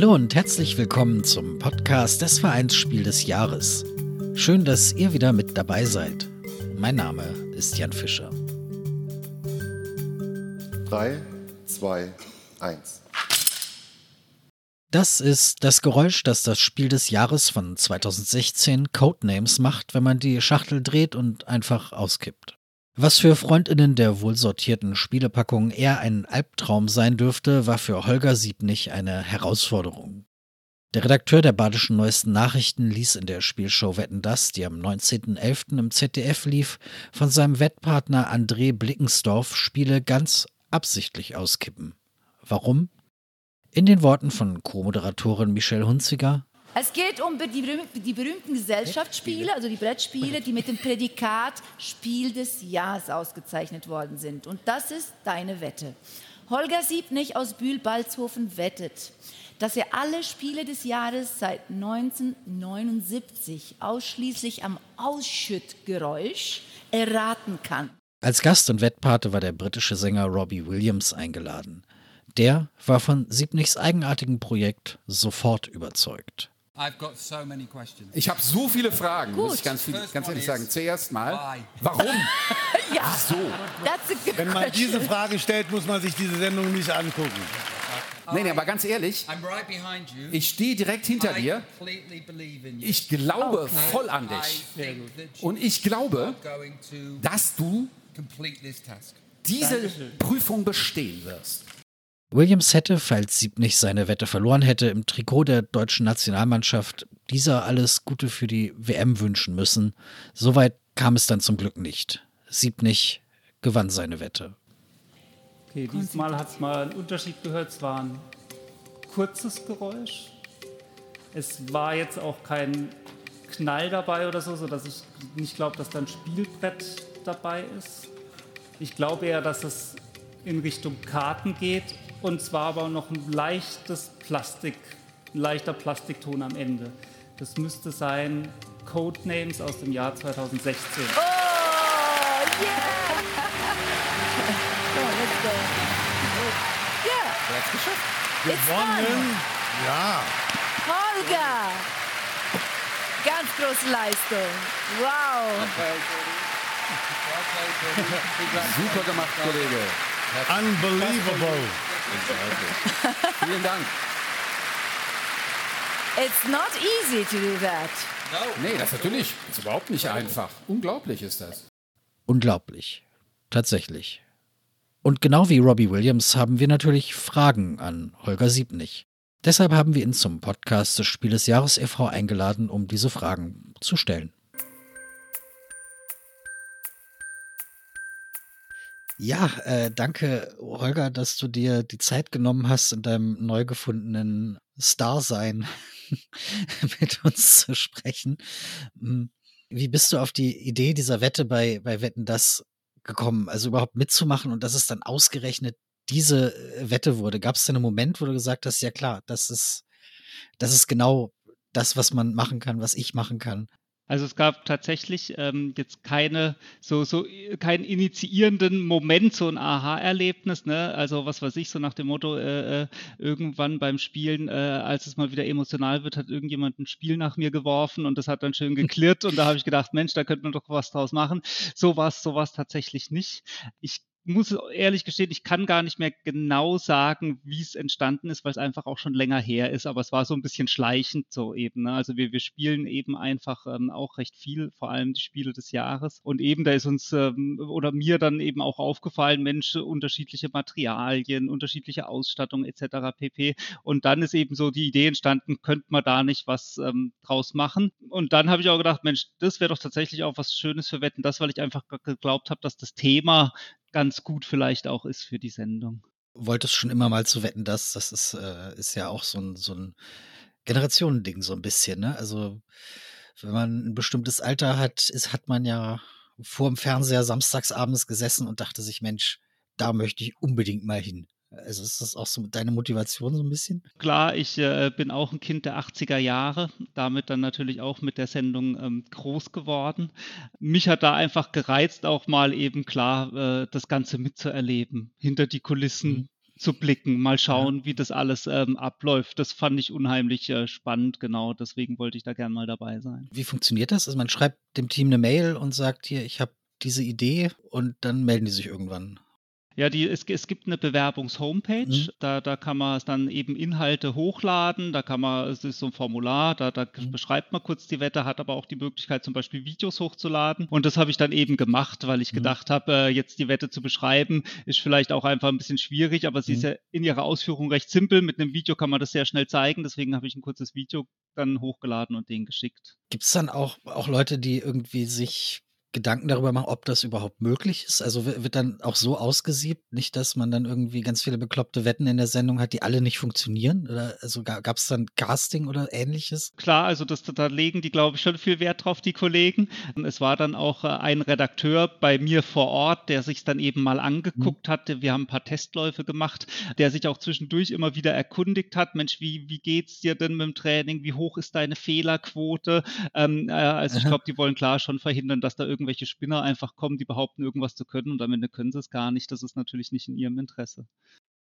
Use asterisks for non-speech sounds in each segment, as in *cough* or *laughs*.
Hallo und herzlich willkommen zum Podcast des Vereins Spiel des Jahres. Schön, dass ihr wieder mit dabei seid. Mein Name ist Jan Fischer. 3, 2, 1. Das ist das Geräusch, das das Spiel des Jahres von 2016 Codenames macht, wenn man die Schachtel dreht und einfach auskippt. Was für Freundinnen der wohlsortierten Spielepackung eher ein Albtraum sein dürfte, war für Holger Siebnig eine Herausforderung. Der Redakteur der Badischen Neuesten Nachrichten ließ in der Spielshow Wetten das, die am 19.11. im ZDF lief, von seinem Wettpartner André Blickensdorf Spiele ganz absichtlich auskippen. Warum? In den Worten von Co-Moderatorin Michelle Hunziger es geht um die, berühmten, die berühmten Gesellschaftsspiele, also die Brettspiele, die mit dem Prädikat Spiel des Jahres ausgezeichnet worden sind. Und das ist deine Wette. Holger Siebnig aus Bühl-Balzhofen wettet, dass er alle Spiele des Jahres seit 1979 ausschließlich am Ausschüttgeräusch erraten kann. Als Gast und Wettpate war der britische Sänger Robbie Williams eingeladen. Der war von Siebnichs eigenartigem Projekt sofort überzeugt. Ich habe so viele Fragen, Gut. muss ich ganz, viel, ganz ehrlich sagen. Zuerst mal, warum? *laughs* ja, Wieso? Wenn man diese Frage stellt, muss man sich diese Sendung nicht angucken. Nee, nee, aber ganz ehrlich, ich stehe direkt hinter dir. Ich glaube voll an dich. Und ich glaube, dass du diese Prüfung bestehen wirst. Williams hätte, falls Sieb nicht seine Wette verloren hätte, im Trikot der deutschen Nationalmannschaft dieser alles Gute für die WM wünschen müssen. Soweit kam es dann zum Glück nicht. Siebnig gewann seine Wette. Okay, diesmal hat es mal einen Unterschied gehört. Es war ein kurzes Geräusch. Es war jetzt auch kein Knall dabei oder so, sodass ich nicht glaube, dass da ein Spielbrett dabei ist. Ich glaube eher, dass es in Richtung Karten geht und zwar aber noch ein leichtes Plastik, ein leichter Plastikton am Ende. Das müsste sein Codenames aus dem Jahr 2016. Oh, yeah! so, let's go. Yeah. Hat's geschafft? Gewonnen. Ja. Holger! Ganz große Leistung. Wow. Super gemacht, Kollege. Unbelievable. Vielen Dank. It's not easy to do that. Nee, das natürlich. Das ist überhaupt nicht einfach. Unglaublich ist das. Unglaublich. Tatsächlich. Und genau wie Robbie Williams haben wir natürlich Fragen an Holger Siebnig. Deshalb haben wir ihn zum Podcast des Spieles Jahres e.V. eingeladen, um diese Fragen zu stellen. Ja, äh, danke, Holger, dass du dir die Zeit genommen hast, in deinem neu gefundenen Star-Sein *laughs* mit uns zu sprechen. Hm, wie bist du auf die Idee dieser Wette bei, bei Wetten das gekommen? Also überhaupt mitzumachen und dass es dann ausgerechnet diese äh, Wette wurde. Gab es denn einen Moment, wo du gesagt hast, ja klar, das ist, das ist genau das, was man machen kann, was ich machen kann? Also es gab tatsächlich ähm, jetzt keine so so keinen initiierenden Moment, so ein Aha-Erlebnis. Ne? Also was weiß ich so nach dem Motto äh, äh, irgendwann beim Spielen, äh, als es mal wieder emotional wird, hat irgendjemand ein Spiel nach mir geworfen und das hat dann schön geklirrt und da habe ich gedacht, Mensch, da könnte man doch was draus machen. So war es so war's tatsächlich nicht. Ich muss ehrlich gestehen, ich kann gar nicht mehr genau sagen, wie es entstanden ist, weil es einfach auch schon länger her ist, aber es war so ein bisschen schleichend so eben. Ne? Also wir, wir spielen eben einfach ähm, auch recht viel, vor allem die Spiele des Jahres. Und eben da ist uns ähm, oder mir dann eben auch aufgefallen, Mensch, unterschiedliche Materialien, unterschiedliche Ausstattung etc. pp. Und dann ist eben so die Idee entstanden, könnte man da nicht was ähm, draus machen. Und dann habe ich auch gedacht, Mensch, das wäre doch tatsächlich auch was Schönes für Wetten, das, weil ich einfach geglaubt habe, dass das Thema ganz gut vielleicht auch ist für die Sendung. Wolltest schon immer mal zu wetten, dass das ist, äh, ist ja auch so ein, so ein Generationending so ein bisschen, ne? Also wenn man ein bestimmtes Alter hat, ist, hat man ja vor dem Fernseher samstagsabends gesessen und dachte sich, Mensch, da möchte ich unbedingt mal hin. Also ist das auch so deine Motivation so ein bisschen? Klar, ich äh, bin auch ein Kind der 80er Jahre, damit dann natürlich auch mit der Sendung ähm, groß geworden. Mich hat da einfach gereizt, auch mal eben klar äh, das Ganze mitzuerleben, hinter die Kulissen. Mhm zu blicken, mal schauen, ja. wie das alles ähm, abläuft. Das fand ich unheimlich äh, spannend, genau. Deswegen wollte ich da gerne mal dabei sein. Wie funktioniert das? Also man schreibt dem Team eine Mail und sagt hier, ich habe diese Idee und dann melden die sich irgendwann. Ja, die, es, es gibt eine Bewerbungs-Homepage, mhm. da, da kann man dann eben Inhalte hochladen, da kann man, es ist so ein Formular, da, da mhm. beschreibt man kurz die Wette, hat aber auch die Möglichkeit, zum Beispiel Videos hochzuladen. Und das habe ich dann eben gemacht, weil ich mhm. gedacht habe, äh, jetzt die Wette zu beschreiben, ist vielleicht auch einfach ein bisschen schwierig, aber sie ist mhm. ja in ihrer Ausführung recht simpel. Mit einem Video kann man das sehr schnell zeigen, deswegen habe ich ein kurzes Video dann hochgeladen und denen geschickt. Gibt es dann auch, auch Leute, die irgendwie sich Gedanken darüber machen, ob das überhaupt möglich ist? Also wird dann auch so ausgesiebt, nicht, dass man dann irgendwie ganz viele bekloppte Wetten in der Sendung hat, die alle nicht funktionieren? Oder also gab es dann Casting oder ähnliches? Klar, also das, da legen die, glaube ich, schon viel Wert drauf, die Kollegen. Es war dann auch äh, ein Redakteur bei mir vor Ort, der sich dann eben mal mhm. angeguckt mhm. hatte. Wir haben ein paar Testläufe gemacht, der sich auch zwischendurch immer wieder erkundigt hat, Mensch, wie, wie geht's dir denn mit dem Training? Wie hoch ist deine Fehlerquote? Ähm, äh, also ich glaube, die wollen klar schon verhindern, dass da irgendwie irgendwelche Spinner einfach kommen, die behaupten, irgendwas zu können und am Ende können sie es gar nicht. Das ist natürlich nicht in ihrem Interesse.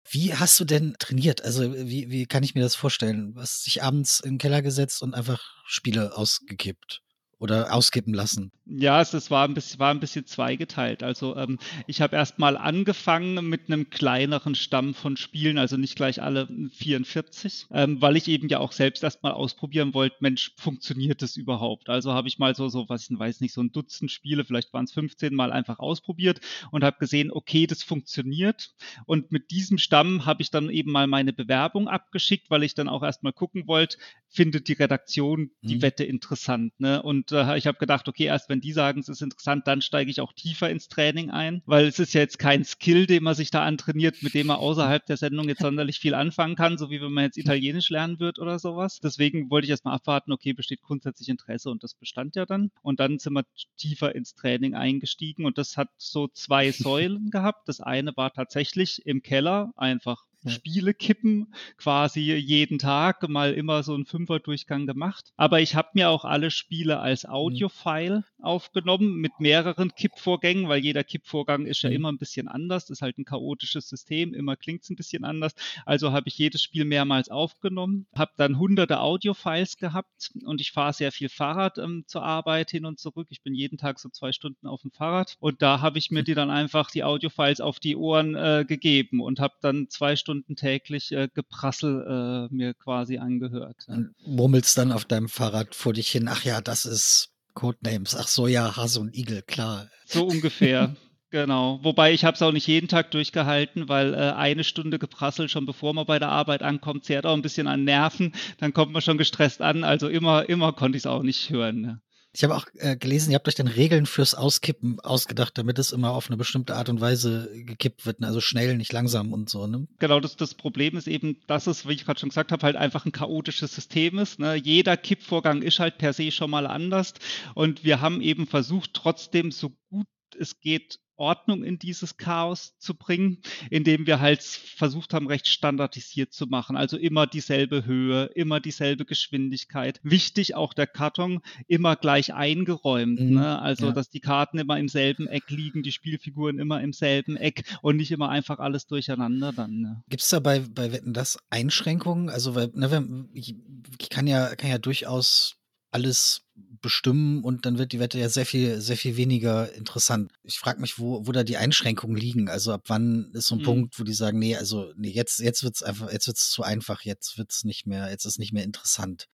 Wie hast du denn trainiert? Also, wie, wie kann ich mir das vorstellen? Hast dich abends den Keller gesetzt und einfach Spiele ausgekippt? Oder auskippen lassen? Ja, es, es war, ein bisschen, war ein bisschen zweigeteilt. Also ähm, ich habe erst mal angefangen mit einem kleineren Stamm von Spielen, also nicht gleich alle 44, ähm, weil ich eben ja auch selbst erst mal ausprobieren wollte, Mensch, funktioniert das überhaupt? Also habe ich mal so, so was ich weiß nicht, so ein Dutzend Spiele, vielleicht waren es 15 Mal einfach ausprobiert und habe gesehen, okay, das funktioniert. Und mit diesem Stamm habe ich dann eben mal meine Bewerbung abgeschickt, weil ich dann auch erst mal gucken wollte, findet die Redaktion die mhm. Wette interessant. Ne? Und äh, ich habe gedacht, okay, erst wenn die sagen, es ist interessant, dann steige ich auch tiefer ins Training ein, weil es ist ja jetzt kein Skill, den man sich da antrainiert, mit dem man außerhalb der Sendung jetzt sonderlich viel anfangen kann, so wie wenn man jetzt Italienisch lernen wird oder sowas. Deswegen wollte ich erstmal abwarten, okay, besteht grundsätzlich Interesse und das bestand ja dann. Und dann sind wir tiefer ins Training eingestiegen und das hat so zwei *laughs* Säulen gehabt. Das eine war tatsächlich im Keller einfach Spiele kippen, quasi jeden Tag mal immer so einen Fünfer-Durchgang gemacht. Aber ich habe mir auch alle Spiele als mhm. Audio-File aufgenommen mit mehreren Kippvorgängen, weil jeder Kippvorgang ist ja mhm. immer ein bisschen anders. Das ist halt ein chaotisches System, immer klingt es ein bisschen anders. Also habe ich jedes Spiel mehrmals aufgenommen, habe dann hunderte Audio-Files gehabt und ich fahre sehr viel Fahrrad ähm, zur Arbeit hin und zurück. Ich bin jeden Tag so zwei Stunden auf dem Fahrrad und da habe ich mir mhm. die dann einfach die Audio-Files auf die Ohren äh, gegeben und habe dann zwei Stunden Stunden täglich äh, Geprassel äh, mir quasi angehört. Und murmelst dann auf deinem Fahrrad vor dich hin, ach ja, das ist Codenames. Ach so, ja, Hase und Igel, klar. So ungefähr. *laughs* Genau, wobei ich habe es auch nicht jeden Tag durchgehalten, weil äh, eine Stunde geprasselt schon bevor man bei der Arbeit ankommt, zehrt auch ein bisschen an Nerven, dann kommt man schon gestresst an, also immer, immer konnte ich es auch nicht hören. Ne? Ich habe auch äh, gelesen, ihr habt euch dann Regeln fürs Auskippen ausgedacht, damit es immer auf eine bestimmte Art und Weise gekippt wird, ne? also schnell, nicht langsam und so. Ne? Genau, das, das Problem ist eben, dass es, wie ich gerade schon gesagt habe, halt einfach ein chaotisches System ist. Ne? Jeder Kippvorgang ist halt per se schon mal anders und wir haben eben versucht, trotzdem so gut es geht Ordnung in dieses Chaos zu bringen, indem wir halt versucht haben, recht standardisiert zu machen. Also immer dieselbe Höhe, immer dieselbe Geschwindigkeit. Wichtig auch der Karton immer gleich eingeräumt. Mhm, ne? Also, ja. dass die Karten immer im selben Eck liegen, die Spielfiguren immer im selben Eck und nicht immer einfach alles durcheinander dann. Ne? Gibt es da bei, bei Wetten das Einschränkungen? Also, weil, ne, ich, ich kann ja, kann ja durchaus alles bestimmen und dann wird die Wette ja sehr viel, sehr viel weniger interessant. Ich frage mich, wo, wo da die Einschränkungen liegen. Also ab wann ist so ein mhm. Punkt, wo die sagen, nee, also nee, jetzt, jetzt wird's einfach, jetzt wird's zu einfach, jetzt wird's nicht mehr, jetzt ist nicht mehr interessant.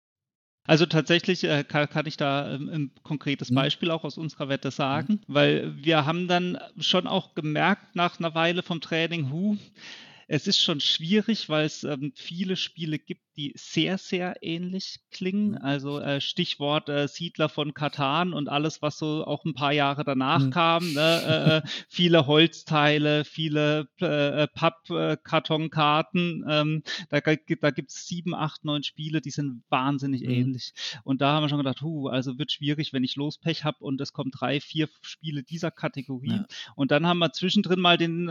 Also tatsächlich äh, kann, kann, ich da ähm, ein konkretes mhm. Beispiel auch aus unserer Wette sagen, mhm. weil wir haben dann schon auch gemerkt nach einer Weile vom Training, hu, es ist schon schwierig, weil es ähm, viele Spiele gibt, die sehr, sehr ähnlich klingen. Mhm. Also äh, Stichwort äh, Siedler von Katan und alles, was so auch ein paar Jahre danach mhm. kam. Ne? Äh, äh viele Holzteile, viele äh, äh Pappkartonkarten. Ähm, da da gibt es sieben, acht, neun Spiele, die sind wahnsinnig mhm. ähnlich. Und da haben wir schon gedacht, huh, also wird schwierig, wenn ich Lospech habe und es kommen drei, vier Spiele dieser Kategorie. Ja. Und dann haben wir zwischendrin mal den,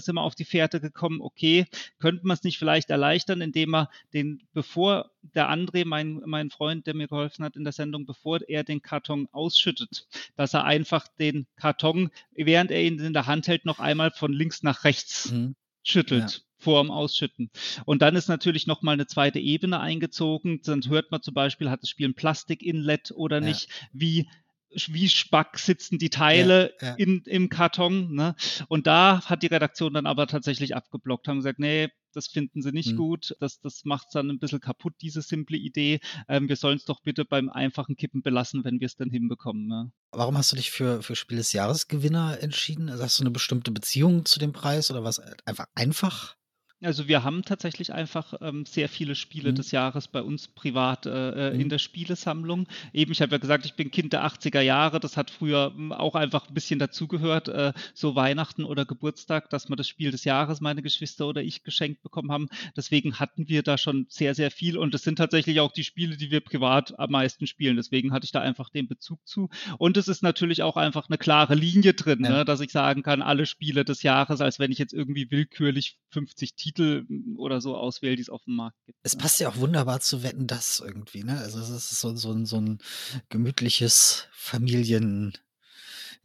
sind wir auf die Fährte gekommen, okay, okay, könnte man es nicht vielleicht erleichtern, indem er den, bevor der André, mein, mein Freund, der mir geholfen hat in der Sendung, bevor er den Karton ausschüttet, dass er einfach den Karton, während er ihn in der Hand hält, noch einmal von links nach rechts mhm. schüttelt. Ja vor dem Ausschütten. Und dann ist natürlich nochmal eine zweite Ebene eingezogen. Dann hört man zum Beispiel, hat das Spiel ein Plastik-Inlet oder ja. nicht? Wie wie spack sitzen die Teile ja, ja. In, im Karton. Ne? Und da hat die Redaktion dann aber tatsächlich abgeblockt, haben gesagt, nee, das finden sie nicht mhm. gut, das, das macht es dann ein bisschen kaputt, diese simple Idee. Ähm, wir sollen es doch bitte beim einfachen Kippen belassen, wenn wir es dann hinbekommen. Ne? Warum hast du dich für, für Spiel des Jahres Gewinner entschieden? Also hast du eine bestimmte Beziehung zu dem Preis oder was einfach einfach? Also wir haben tatsächlich einfach ähm, sehr viele Spiele mhm. des Jahres bei uns privat äh, äh, mhm. in der Spielesammlung. Eben, ich habe ja gesagt, ich bin Kind der 80er Jahre. Das hat früher hm, auch einfach ein bisschen dazugehört, äh, so Weihnachten oder Geburtstag, dass wir das Spiel des Jahres, meine Geschwister oder ich, geschenkt bekommen haben. Deswegen hatten wir da schon sehr, sehr viel. Und es sind tatsächlich auch die Spiele, die wir privat am meisten spielen. Deswegen hatte ich da einfach den Bezug zu. Und es ist natürlich auch einfach eine klare Linie drin, ja. ne, dass ich sagen kann, alle Spiele des Jahres, als wenn ich jetzt irgendwie willkürlich 50 Titel Titel oder so auswähle, die es auf dem Markt gibt. Es passt ja auch wunderbar zu Wetten, das irgendwie, ne? Also es ist so, so, so ein gemütliches Familiending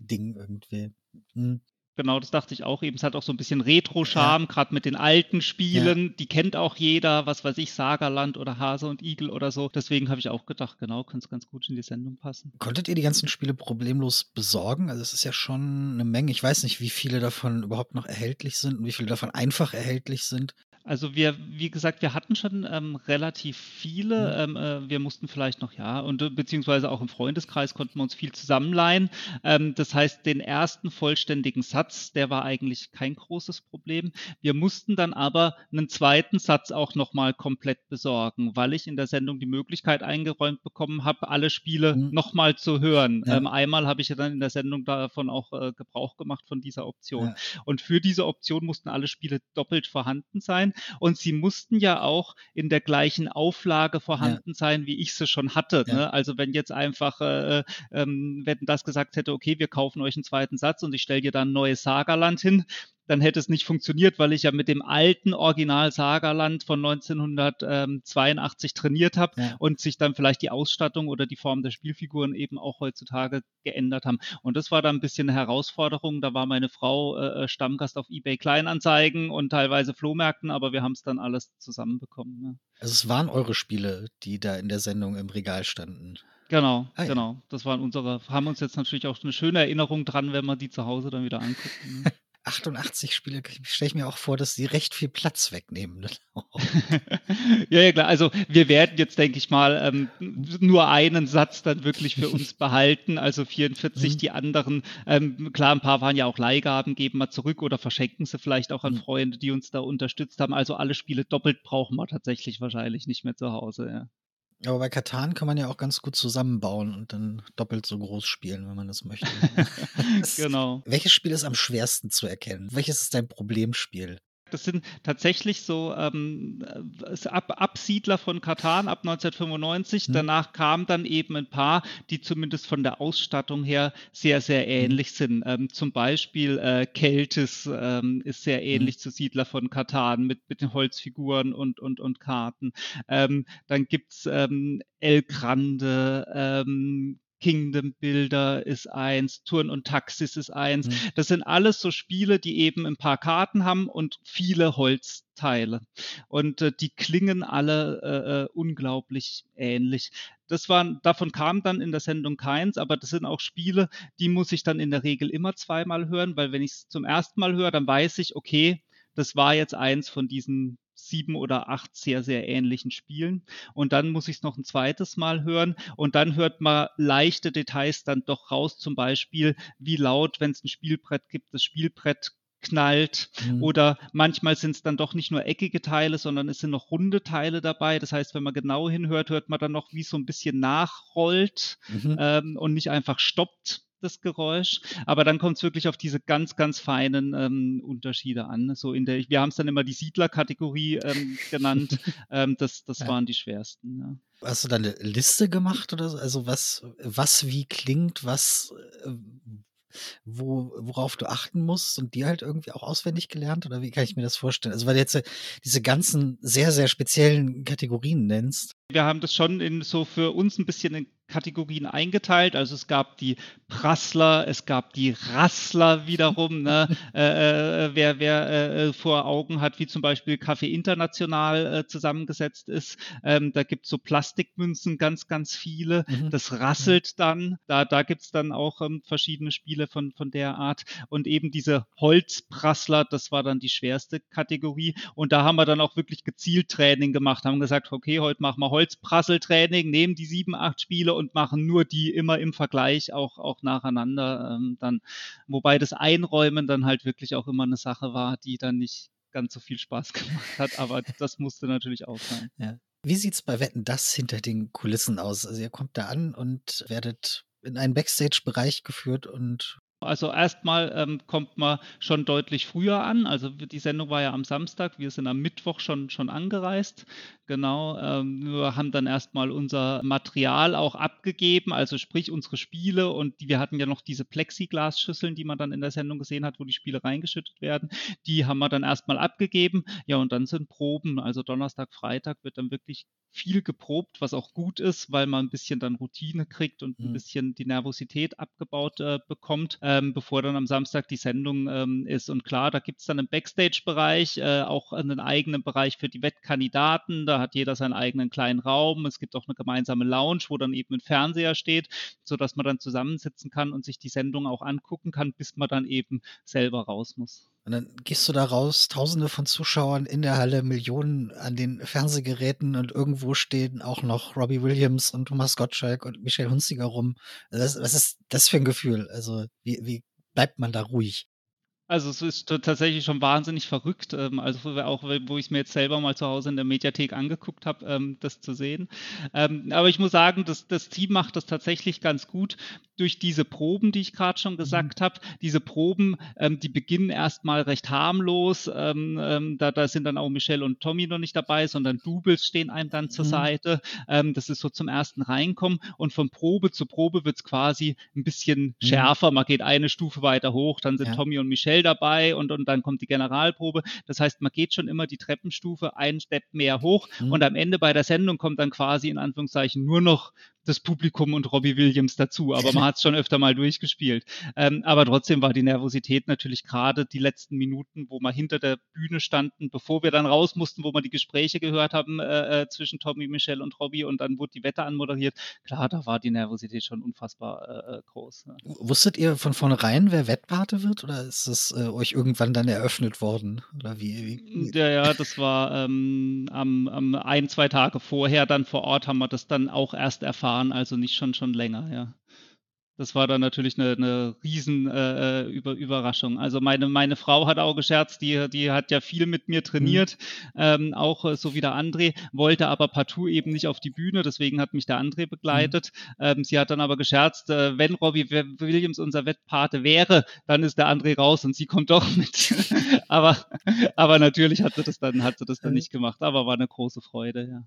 irgendwie. Hm. Genau, das dachte ich auch eben. Es hat auch so ein bisschen Retro-Charme, ja. gerade mit den alten Spielen. Ja. Die kennt auch jeder, was weiß ich, Sagerland oder Hase und Igel oder so. Deswegen habe ich auch gedacht, genau, könnte es ganz gut in die Sendung passen. Konntet ihr die ganzen Spiele problemlos besorgen? Also es ist ja schon eine Menge. Ich weiß nicht, wie viele davon überhaupt noch erhältlich sind und wie viele davon einfach erhältlich sind. Also wir, wie gesagt, wir hatten schon ähm, relativ viele. Mhm. Ähm, äh, wir mussten vielleicht noch, ja, und äh, beziehungsweise auch im Freundeskreis konnten wir uns viel zusammenleihen. Ähm, das heißt, den ersten vollständigen Satz, der war eigentlich kein großes Problem. Wir mussten dann aber einen zweiten Satz auch nochmal komplett besorgen, weil ich in der Sendung die Möglichkeit eingeräumt bekommen habe, alle Spiele mhm. nochmal zu hören. Ja. Ähm, einmal habe ich ja dann in der Sendung davon auch äh, Gebrauch gemacht von dieser Option. Ja. Und für diese Option mussten alle Spiele doppelt vorhanden sein. Und sie mussten ja auch in der gleichen Auflage vorhanden ja. sein, wie ich sie schon hatte. Ja. Ne? Also wenn jetzt einfach, äh, ähm, wenn das gesagt hätte, okay, wir kaufen euch einen zweiten Satz und ich stelle dir dann ein neues Sagerland hin, dann hätte es nicht funktioniert, weil ich ja mit dem alten Original Sagerland von 1982 trainiert habe ja. und sich dann vielleicht die Ausstattung oder die Form der Spielfiguren eben auch heutzutage geändert haben. Und das war dann ein bisschen eine Herausforderung. Da war meine Frau äh, äh Stammgast auf eBay Kleinanzeigen und teilweise Flohmärkten, aber wir haben es dann alles zusammenbekommen. Ne? Also es waren eure Spiele, die da in der Sendung im Regal standen. Genau, ah, ja. genau. Das waren unsere, haben uns jetzt natürlich auch eine schöne Erinnerung dran, wenn wir die zu Hause dann wieder angucken. Ne? *laughs* 88 Spiele stelle ich mir auch vor, dass sie recht viel Platz wegnehmen. Ne? *laughs* ja, ja, klar. Also wir werden jetzt, denke ich mal, ähm, nur einen Satz dann wirklich für uns *laughs* behalten, also 44. Mhm. Die anderen, ähm, klar, ein paar waren ja auch Leihgaben, geben wir zurück oder verschenken sie vielleicht auch an mhm. Freunde, die uns da unterstützt haben. Also alle Spiele doppelt brauchen wir tatsächlich wahrscheinlich nicht mehr zu Hause. Ja. Aber bei Katan kann man ja auch ganz gut zusammenbauen und dann doppelt so groß spielen, wenn man das möchte. *laughs* *laughs* genau. Welches Spiel ist am schwersten zu erkennen? Welches ist dein Problemspiel? Das sind tatsächlich so ähm, Ab Absiedler von Katan ab 1995. Hm. Danach kamen dann eben ein paar, die zumindest von der Ausstattung her sehr, sehr hm. ähnlich sind. Ähm, zum Beispiel äh, Keltis ähm, ist sehr hm. ähnlich hm. zu Siedler von Katan mit, mit den Holzfiguren und, und, und Karten. Ähm, dann gibt es ähm, El Grande, ähm, Kingdom Builder ist eins, Turn und Taxis ist eins. Mhm. Das sind alles so Spiele, die eben ein paar Karten haben und viele Holzteile. Und äh, die klingen alle äh, äh unglaublich ähnlich. Das waren, davon kam dann in der Sendung keins, aber das sind auch Spiele, die muss ich dann in der Regel immer zweimal hören, weil wenn ich es zum ersten Mal höre, dann weiß ich, okay, das war jetzt eins von diesen sieben oder acht sehr, sehr ähnlichen Spielen. Und dann muss ich es noch ein zweites Mal hören und dann hört man leichte Details dann doch raus, zum Beispiel, wie laut, wenn es ein Spielbrett gibt, das Spielbrett knallt mhm. oder manchmal sind es dann doch nicht nur eckige Teile, sondern es sind noch runde Teile dabei. Das heißt, wenn man genau hinhört, hört man dann noch, wie so ein bisschen nachrollt mhm. ähm, und nicht einfach stoppt das Geräusch. Aber dann kommt es wirklich auf diese ganz, ganz feinen ähm, Unterschiede an. So in der, wir haben es dann immer die Siedlerkategorie ähm, genannt. *laughs* ähm, das das ja. waren die schwersten. Ja. Hast du da eine Liste gemacht oder so? Also was, was wie klingt, was, äh, wo, worauf du achten musst und die halt irgendwie auch auswendig gelernt? Oder wie kann ich mir das vorstellen? Also, weil du jetzt diese ganzen sehr, sehr speziellen Kategorien nennst. Wir haben das schon in so für uns ein bisschen in Kategorien eingeteilt. Also es gab die Prassler, es gab die Rassler wiederum. Ne? *laughs* äh, äh, wer wer äh, vor Augen hat, wie zum Beispiel Kaffee International äh, zusammengesetzt ist, ähm, da gibt es so Plastikmünzen ganz, ganz viele. Mhm. Das rasselt dann. Da, da gibt es dann auch ähm, verschiedene Spiele von, von der Art. Und eben diese Holzprassler, das war dann die schwerste Kategorie. Und da haben wir dann auch wirklich gezielt Training gemacht, haben gesagt, okay, heute machen wir Holzprasseltraining, nehmen die sieben, acht Spiele und machen nur die immer im Vergleich auch, auch nacheinander ähm, dann. Wobei das Einräumen dann halt wirklich auch immer eine Sache war, die dann nicht ganz so viel Spaß *laughs* gemacht hat, aber das musste natürlich auch sein. Ja. Wie es bei Wetten das hinter den Kulissen aus? Also ihr kommt da an und werdet in einen Backstage-Bereich geführt und also erstmal ähm, kommt man schon deutlich früher an. Also die Sendung war ja am Samstag, wir sind am Mittwoch schon, schon angereist. Genau, ähm, wir haben dann erstmal unser Material auch abgegeben, also sprich unsere Spiele und die, wir hatten ja noch diese Plexiglas-Schüsseln, die man dann in der Sendung gesehen hat, wo die Spiele reingeschüttet werden. Die haben wir dann erstmal abgegeben. Ja, und dann sind Proben. Also Donnerstag, Freitag wird dann wirklich viel geprobt, was auch gut ist, weil man ein bisschen dann Routine kriegt und ein mhm. bisschen die Nervosität abgebaut äh, bekommt ähm, bevor dann am Samstag die Sendung ähm, ist. Und klar, da gibt es dann im Backstage-Bereich äh, auch einen eigenen Bereich für die Wettkandidaten. Da hat jeder seinen eigenen kleinen Raum. Es gibt auch eine gemeinsame Lounge, wo dann eben ein Fernseher steht, sodass man dann zusammensitzen kann und sich die Sendung auch angucken kann, bis man dann eben selber raus muss. Und dann gehst du da raus, tausende von Zuschauern in der Halle, Millionen an den Fernsehgeräten und irgendwo stehen auch noch Robbie Williams und Thomas Gottschalk und Michelle Hunziger rum. Was, was ist das für ein Gefühl? Also, wie, wie bleibt man da ruhig? Also es ist tatsächlich schon wahnsinnig verrückt, ähm, also auch wo ich es mir jetzt selber mal zu Hause in der Mediathek angeguckt habe, ähm, das zu sehen. Ähm, aber ich muss sagen, das, das Team macht das tatsächlich ganz gut durch diese Proben, die ich gerade schon gesagt mhm. habe. Diese Proben, die beginnen erstmal recht harmlos. da, da sind dann auch Michelle und Tommy noch nicht dabei, sondern Doubles stehen einem dann zur mhm. Seite. das ist so zum ersten Reinkommen. Und von Probe zu Probe wird es quasi ein bisschen mhm. schärfer. Man geht eine Stufe weiter hoch, dann sind ja. Tommy und Michelle Hotel dabei und, und dann kommt die Generalprobe. Das heißt, man geht schon immer die Treppenstufe einen Step mehr hoch mhm. und am Ende bei der Sendung kommt dann quasi in Anführungszeichen nur noch das Publikum und Robbie Williams dazu, aber man *laughs* hat es schon öfter mal durchgespielt. Ähm, aber trotzdem war die Nervosität natürlich gerade die letzten Minuten, wo wir hinter der Bühne standen, bevor wir dann raus mussten, wo wir die Gespräche gehört haben äh, äh zwischen Tommy, Michelle und Robbie und dann wurde die Wette anmoderiert. Klar, da war die Nervosität schon unfassbar äh, äh groß. Ja. Wusstet ihr von vornherein, wer Wettpate wird oder ist es äh, euch irgendwann dann eröffnet worden? Oder wie, wie? Ja, ja, das war ähm, am, am ein, zwei Tage vorher dann vor Ort haben wir das dann auch erst erfahren Jahren, also nicht schon schon länger, ja. Das war dann natürlich eine, eine riesen äh, äh, Über Überraschung. Also meine, meine Frau hat auch gescherzt, die, die hat ja viel mit mir trainiert, mhm. ähm, auch äh, so wie der André, wollte aber partout eben nicht auf die Bühne, deswegen hat mich der André begleitet. Mhm. Ähm, sie hat dann aber gescherzt, äh, wenn Robbie Williams unser Wettpate wäre, dann ist der André raus und sie kommt doch *laughs* mit. aber, aber natürlich hat sie das dann, hat sie das dann nicht gemacht, aber war eine große Freude, ja.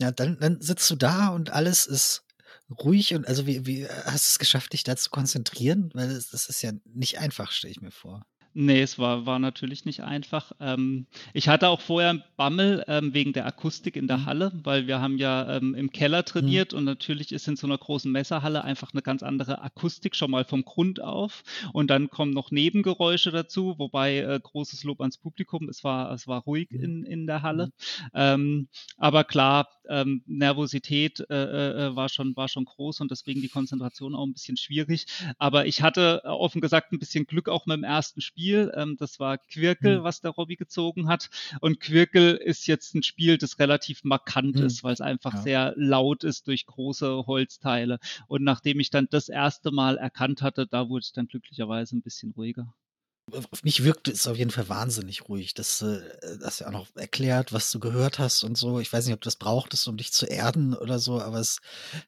Ja, dann, dann sitzt du da und alles ist ruhig und also wie, wie hast du es geschafft, dich da zu konzentrieren? Weil das, das ist ja nicht einfach, stelle ich mir vor. Nee, es war, war natürlich nicht einfach. Ähm, ich hatte auch vorher einen Bammel ähm, wegen der Akustik in der mhm. Halle, weil wir haben ja ähm, im Keller trainiert mhm. und natürlich ist in so einer großen Messerhalle einfach eine ganz andere Akustik schon mal vom Grund auf. Und dann kommen noch Nebengeräusche dazu, wobei äh, großes Lob ans Publikum, es war, es war ruhig mhm. in, in der Halle. Mhm. Ähm, aber klar, ähm, Nervosität äh, äh, äh, war, schon, war schon groß und deswegen die Konzentration auch ein bisschen schwierig. Aber ich hatte äh, offen gesagt ein bisschen Glück auch mit dem ersten Spiel Spiel. Ähm, das war Quirkel, mhm. was der Robby gezogen hat. Und Quirkel ist jetzt ein Spiel, das relativ markant mhm. ist, weil es einfach ja. sehr laut ist durch große Holzteile. Und nachdem ich dann das erste Mal erkannt hatte, da wurde ich dann glücklicherweise ein bisschen ruhiger. Auf mich wirkt es auf jeden Fall wahnsinnig ruhig, dass äh, das ja auch noch erklärt, was du gehört hast und so. Ich weiß nicht, ob du das brauchtest, um dich zu erden oder so, aber es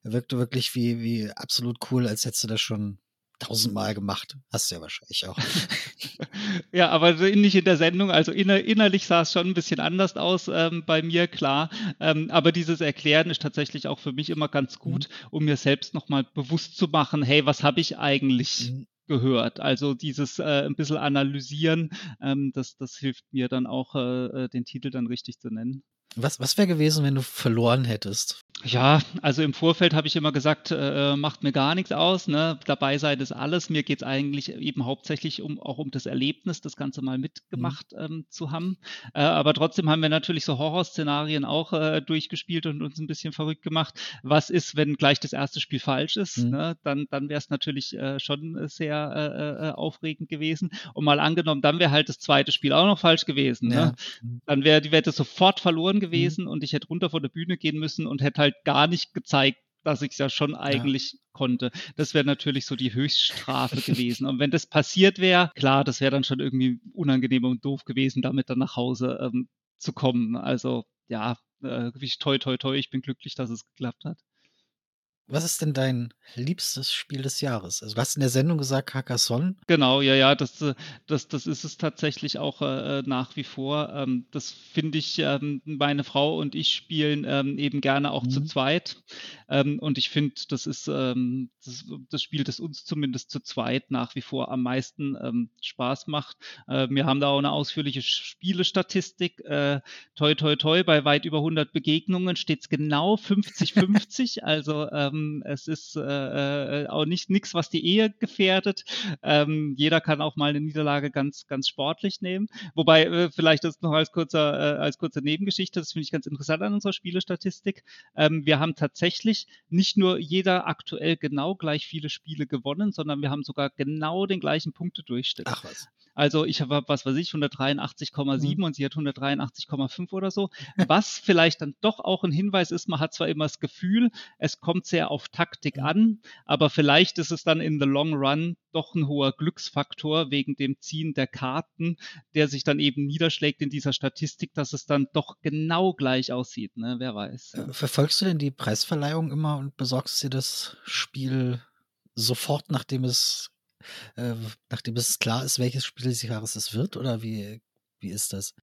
wirkte wirklich wie, wie absolut cool, als hättest du das schon tausendmal gemacht. Hast du ja wahrscheinlich auch. *laughs* ja, aber nicht in der Sendung. Also inner, innerlich sah es schon ein bisschen anders aus ähm, bei mir, klar. Ähm, aber dieses Erklären ist tatsächlich auch für mich immer ganz gut, mhm. um mir selbst nochmal bewusst zu machen, hey, was habe ich eigentlich mhm. gehört? Also dieses äh, ein bisschen analysieren, ähm, das, das hilft mir dann auch, äh, äh den Titel dann richtig zu nennen. Was, was wäre gewesen, wenn du verloren hättest? Ja, also im Vorfeld habe ich immer gesagt, äh, macht mir gar nichts aus. Ne? Dabei sein ist alles. Mir geht es eigentlich eben hauptsächlich um auch um das Erlebnis, das Ganze mal mitgemacht mhm. ähm, zu haben. Äh, aber trotzdem haben wir natürlich so Horrorszenarien auch äh, durchgespielt und uns ein bisschen verrückt gemacht. Was ist, wenn gleich das erste Spiel falsch ist? Mhm. Ne? Dann, dann wäre es natürlich äh, schon sehr äh, äh, aufregend gewesen. Und mal angenommen, dann wäre halt das zweite Spiel auch noch falsch gewesen. Ne? Ja. Ne? Dann wäre die Wette sofort verloren mhm. gewesen mhm. und ich hätte runter von der Bühne gehen müssen und hätte halt halt gar nicht gezeigt, dass ich es ja schon eigentlich ja. konnte. Das wäre natürlich so die Höchststrafe gewesen. Und wenn das passiert wäre, klar, das wäre dann schon irgendwie unangenehm und doof gewesen, damit dann nach Hause ähm, zu kommen. Also ja, äh, wie toi toi toi, ich bin glücklich, dass es geklappt hat. Was ist denn dein liebstes Spiel des Jahres? Also, du hast in der Sendung gesagt Carcassonne. Genau, ja, ja, das, äh, das, das ist es tatsächlich auch äh, äh, nach wie vor. Ähm, das finde ich, ähm, meine Frau und ich spielen ähm, eben gerne auch mhm. zu zweit. Ähm, und ich finde, das ist ähm, das, das, Spiel, das uns zumindest zu zweit nach wie vor am meisten ähm, Spaß macht. Äh, wir haben da auch eine ausführliche Spielestatistik. Äh, toi, toi, toi, bei weit über 100 Begegnungen steht es genau 50-50. also, ähm, ähm, es ist äh, äh auch nicht nichts, was die Ehe gefährdet. Ähm, jeder kann auch mal eine Niederlage ganz, ganz sportlich nehmen. Wobei, äh, vielleicht das noch als kurzer, äh, als kurze Nebengeschichte, das finde ich ganz interessant an unserer Spielestatistik. Ähm, wir haben tatsächlich nicht nur jeder aktuell genau gleich viele Spiele gewonnen, sondern wir haben sogar genau den gleichen Punktedurchschnitt. Ach was. Also ich habe, was weiß ich, 183,7 mhm. und sie hat 183,5 oder so. Was vielleicht dann doch auch ein Hinweis ist, man hat zwar immer das Gefühl, es kommt sehr auf Taktik an, aber vielleicht ist es dann in the long run doch ein hoher Glücksfaktor wegen dem Ziehen der Karten, der sich dann eben niederschlägt in dieser Statistik, dass es dann doch genau gleich aussieht. Ne? Wer weiß. Ja. Äh, verfolgst du denn die Preisverleihung immer und besorgst dir das Spiel sofort, nachdem es äh, nachdem es klar ist, welches Spiel des Jahres es wird? Oder wie, wie ist das?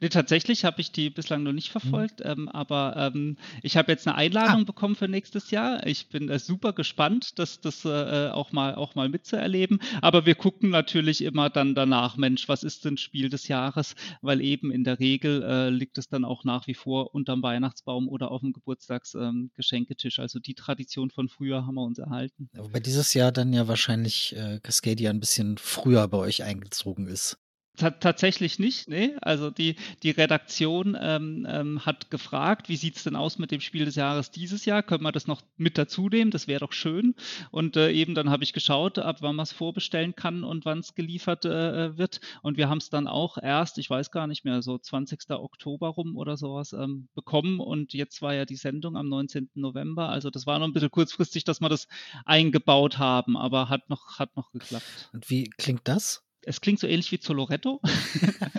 Ne, tatsächlich habe ich die bislang noch nicht verfolgt, mhm. ähm, aber ähm, ich habe jetzt eine Einladung ah. bekommen für nächstes Jahr. Ich bin äh, super gespannt, das, das äh, auch, mal, auch mal mitzuerleben. Aber wir gucken natürlich immer dann danach, Mensch, was ist denn Spiel des Jahres? Weil eben in der Regel äh, liegt es dann auch nach wie vor unterm Weihnachtsbaum oder auf dem Geburtstagsgeschenketisch. Ähm, also die Tradition von früher haben wir uns erhalten. Wobei dieses Jahr dann ja wahrscheinlich äh, Cascadia ein bisschen früher bei euch eingezogen ist tatsächlich nicht, nee. Also die, die Redaktion ähm, ähm, hat gefragt, wie sieht es denn aus mit dem Spiel des Jahres dieses Jahr? Können wir das noch mit dazu nehmen? Das wäre doch schön. Und äh, eben dann habe ich geschaut, ab wann man es vorbestellen kann und wann es geliefert äh, wird. Und wir haben es dann auch erst, ich weiß gar nicht mehr, so 20. Oktober rum oder sowas ähm, bekommen. Und jetzt war ja die Sendung am 19. November. Also das war noch ein bisschen kurzfristig, dass wir das eingebaut haben, aber hat noch, hat noch geklappt. Und wie klingt das? Es klingt so ähnlich wie Zoloretto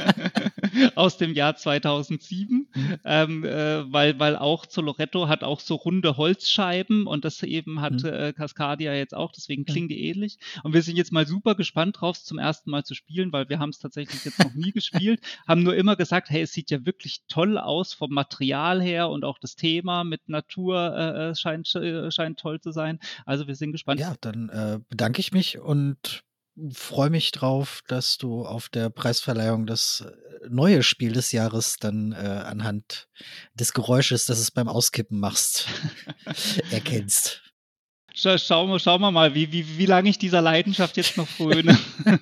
*laughs* aus dem Jahr 2007, mhm. ähm, äh, weil, weil auch Zoloretto hat auch so runde Holzscheiben und das eben hat mhm. äh, Cascadia jetzt auch, deswegen klingen die ähnlich. Und wir sind jetzt mal super gespannt drauf, zum ersten Mal zu spielen, weil wir haben es tatsächlich jetzt noch nie gespielt, *laughs* haben nur immer gesagt, hey, es sieht ja wirklich toll aus vom Material her und auch das Thema mit Natur äh, äh scheint, äh, scheint toll zu sein. Also wir sind gespannt. Ja, dann äh, bedanke ich mich und freue mich drauf, dass du auf der Preisverleihung das äh, neue Spiel des Jahres dann äh, anhand des Geräusches, das es beim Auskippen machst, *laughs* erkennst. Scha schauen, wir, schauen wir mal, wie, wie, wie lange ich dieser Leidenschaft jetzt noch fröne. *laughs*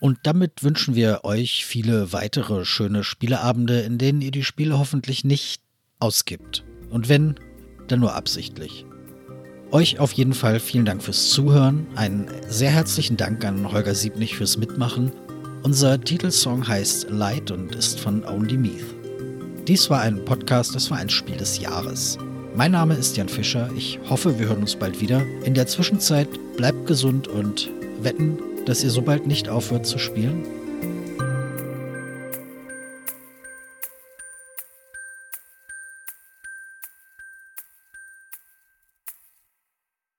Und damit wünschen wir euch viele weitere schöne Spieleabende, in denen ihr die Spiele hoffentlich nicht auskippt. Und wenn, dann nur absichtlich. Euch auf jeden Fall vielen Dank fürs Zuhören. Einen sehr herzlichen Dank an Holger Siebnig fürs Mitmachen. Unser Titelsong heißt Light und ist von Only Meath. Dies war ein Podcast, das war ein Spiel des Jahres. Mein Name ist Jan Fischer. Ich hoffe, wir hören uns bald wieder. In der Zwischenzeit bleibt gesund und wetten, dass ihr so bald nicht aufhört zu spielen.